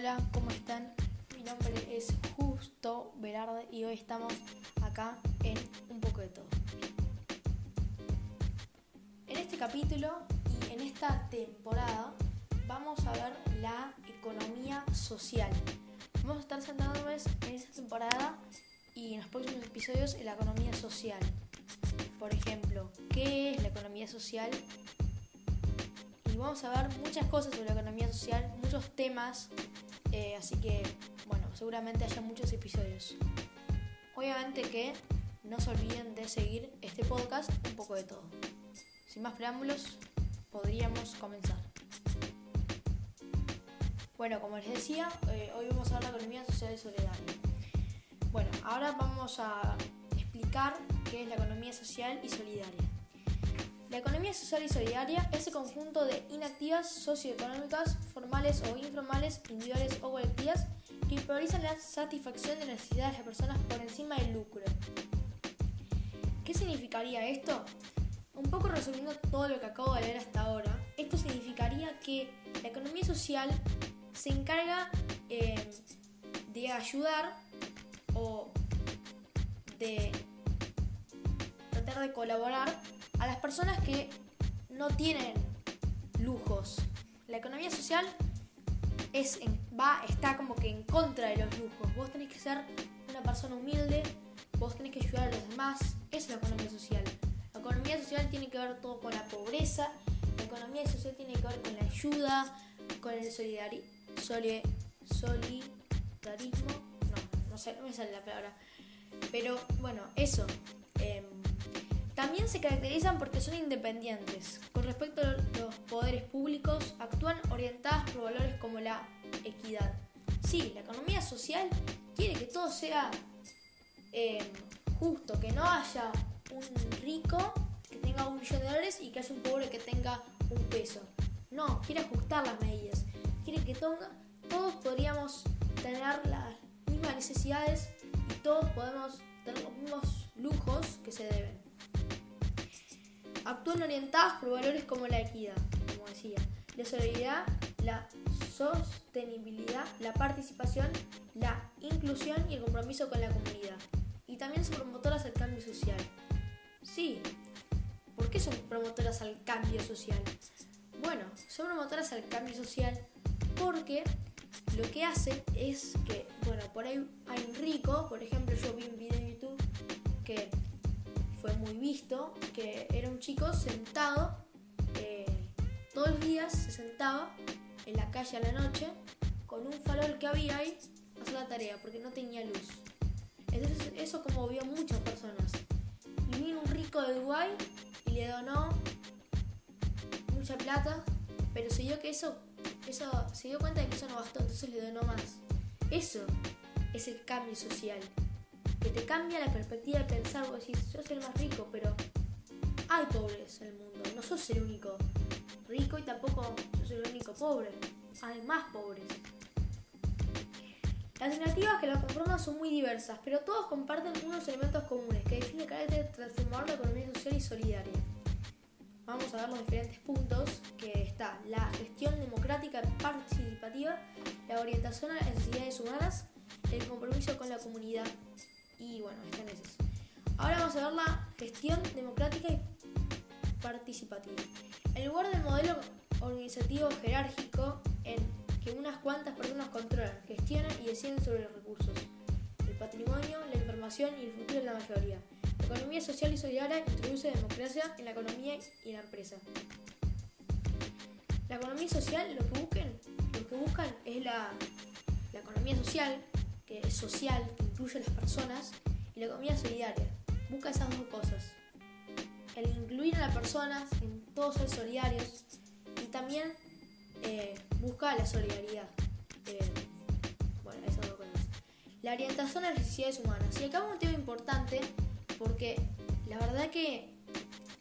Hola, ¿cómo están? Mi nombre es Justo Velarde y hoy estamos acá en Un poco de todo. En este capítulo y en esta temporada vamos a ver la economía social. Vamos a estar centrándonos en esta temporada y en los próximos episodios en la economía social. Por ejemplo, ¿qué es la economía social? Y vamos a ver muchas cosas sobre la economía social, muchos temas eh, así que, bueno, seguramente haya muchos episodios. Obviamente que no se olviden de seguir este podcast un poco de todo. Sin más preámbulos, podríamos comenzar. Bueno, como les decía, eh, hoy vamos a hablar de economía social y solidaria. Bueno, ahora vamos a explicar qué es la economía social y solidaria. La economía social y solidaria es el conjunto de inactivas socioeconómicas, formales o informales, individuales o colectivas, que priorizan la satisfacción de necesidades de las personas por encima del lucro. ¿Qué significaría esto? Un poco resumiendo todo lo que acabo de leer hasta ahora, esto significaría que la economía social se encarga eh, de ayudar o de de colaborar a las personas que no tienen lujos. La economía social es va, está como que en contra de los lujos. Vos tenés que ser una persona humilde, vos tenés que ayudar a los demás. Esa es la economía social. La economía social tiene que ver todo con la pobreza, la economía social tiene que ver con la ayuda, con el solidari solidarismo. No, no sé, no me sale la palabra. Pero bueno, eso. También se caracterizan porque son independientes. Con respecto a los poderes públicos, actúan orientadas por valores como la equidad. Sí, la economía social quiere que todo sea eh, justo, que no haya un rico que tenga un millón de dólares y que haya un pobre que tenga un peso. No, quiere ajustar las medidas. Quiere que todos podríamos tener las mismas necesidades y todos podemos tener los mismos lujos que se deben actúan orientadas por valores como la equidad, como decía, la solidaridad, la sostenibilidad, la participación, la inclusión y el compromiso con la comunidad. Y también son promotoras del cambio social. Sí, ¿por qué son promotoras al cambio social? Bueno, son promotoras al cambio social porque lo que hacen es que, bueno, por ahí hay un rico, por ejemplo, yo vi un video en YouTube que fue muy visto, que era un chico sentado, eh, todos los días se sentaba en la calle a la noche con un farol que había ahí a hacer la tarea porque no tenía luz. Entonces eso como vio muchas personas. Y vino un rico de Dubái y le donó mucha plata, pero se dio que eso, eso, se dio cuenta de que eso no bastó, entonces le donó más. Eso es el cambio social que te cambia la perspectiva de pensar, vos decís, yo soy el más rico, pero hay pobres en el mundo, no sos el único rico y tampoco sos el único pobre, hay más pobres. Las alternativas que la conforman son muy diversas, pero todos comparten unos elementos comunes que definen el carácter transformador de la economía social y solidaria. Vamos a ver los diferentes puntos que está la gestión democrática participativa, la orientación a las necesidades humanas, el compromiso con la comunidad, y bueno, esos. Ahora vamos a ver la gestión democrática y participativo. En lugar del modelo organizativo jerárquico en que unas cuantas personas controlan, gestionan y deciden sobre los recursos, el patrimonio, la información y el futuro de la mayoría. La economía social y solidaria introduce democracia en la economía y en la empresa. La economía social lo que buscan, lo que buscan es la, la economía social, social, que incluye a las personas, y la economía solidaria. Busca esas dos cosas. El incluir a las personas en todos ser solidarios y también eh, busca la solidaridad. Eh, bueno, esas dos cosas. La orientación a las necesidades humanas. Y acá un tema importante porque la verdad que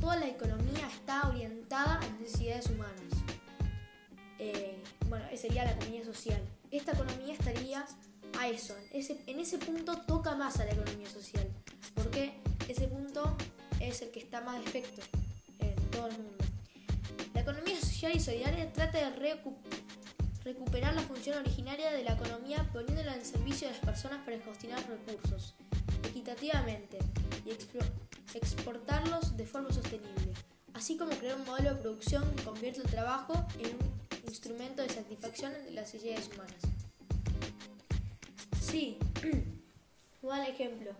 toda la economía está orientada a las necesidades humanas. Eh, bueno, sería la economía social. Esta economía estaría eso. Ese, en ese punto toca más a la economía social. Porque ese punto es el que está más de efecto en todo el mundo. La economía social y solidaria trata de recuperar la función originaria de la economía poniéndola al servicio de las personas para gestionar recursos equitativamente y exportarlos de forma sostenible, así como crear un modelo de producción que convierta el trabajo en un instrumento de satisfacción de las necesidades humanas. Sí, un ejemplo.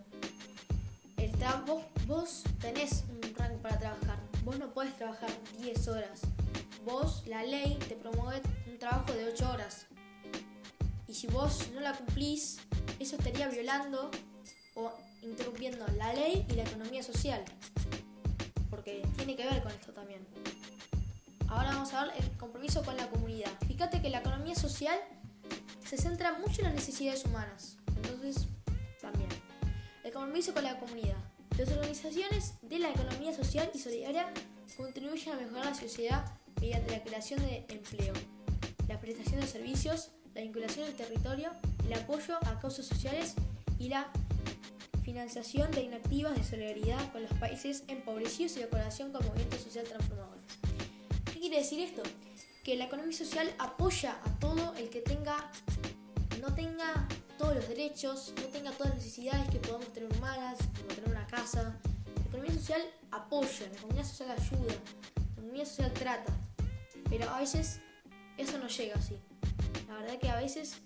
El vos, vos tenés un rango para trabajar. Vos no puedes trabajar 10 horas. Vos, la ley, te promueve un trabajo de 8 horas. Y si vos no la cumplís, eso estaría violando o interrumpiendo la ley y la economía social. Porque tiene que ver con esto también. Ahora vamos a ver el compromiso con la comunidad. Fíjate que la economía social se centra mucho en las necesidades humanas. Entonces, también. El compromiso con la comunidad. Las organizaciones de la economía social y solidaria contribuyen a mejorar la sociedad mediante la creación de empleo, la prestación de servicios, la vinculación del territorio, el apoyo a causas sociales y la financiación de inactivas de solidaridad con los países empobrecidos y de colaboración con movimientos sociales transformadores. ¿Qué quiere decir esto? Que la economía social apoya a todo el que tenga, no tenga todos los derechos, no tenga todas las necesidades que podamos tener humanas, como tener una casa. La economía social apoya, la economía social ayuda, la economía social trata, pero a veces eso no llega así. La verdad que a veces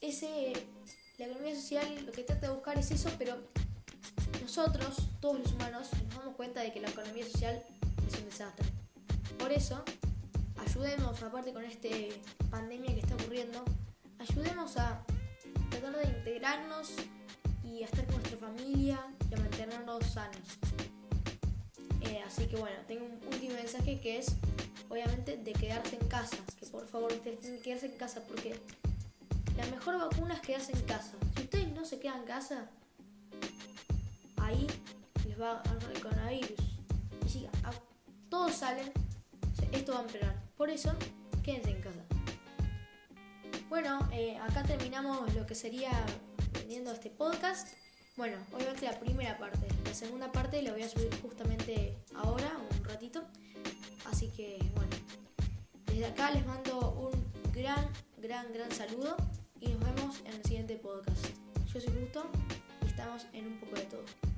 ese, la economía social lo que trata de buscar es eso, pero nosotros, todos los humanos, nos damos cuenta de que la economía social es un desastre. Por eso, ayudemos, aparte con esta pandemia que está ocurriendo, ayudemos a tratar de integrarnos y a estar con nuestra familia y a mantenernos sanos. Eh, así que bueno, tengo un último mensaje que es obviamente de quedarse en casa, que por favor ustedes tienen que quedarse en casa porque la mejor vacuna es quedarse en casa. Si ustedes no se quedan en casa, ahí les va a dar el coronavirus. Y si todos salen, esto va a empeorar. Por eso, quédense en casa. Bueno, eh, acá terminamos lo que sería vendiendo este podcast. Bueno, obviamente la primera parte. La segunda parte la voy a subir justamente ahora, un ratito. Así que, bueno, desde acá les mando un gran, gran, gran saludo y nos vemos en el siguiente podcast. Yo soy Justo y estamos en un poco de todo.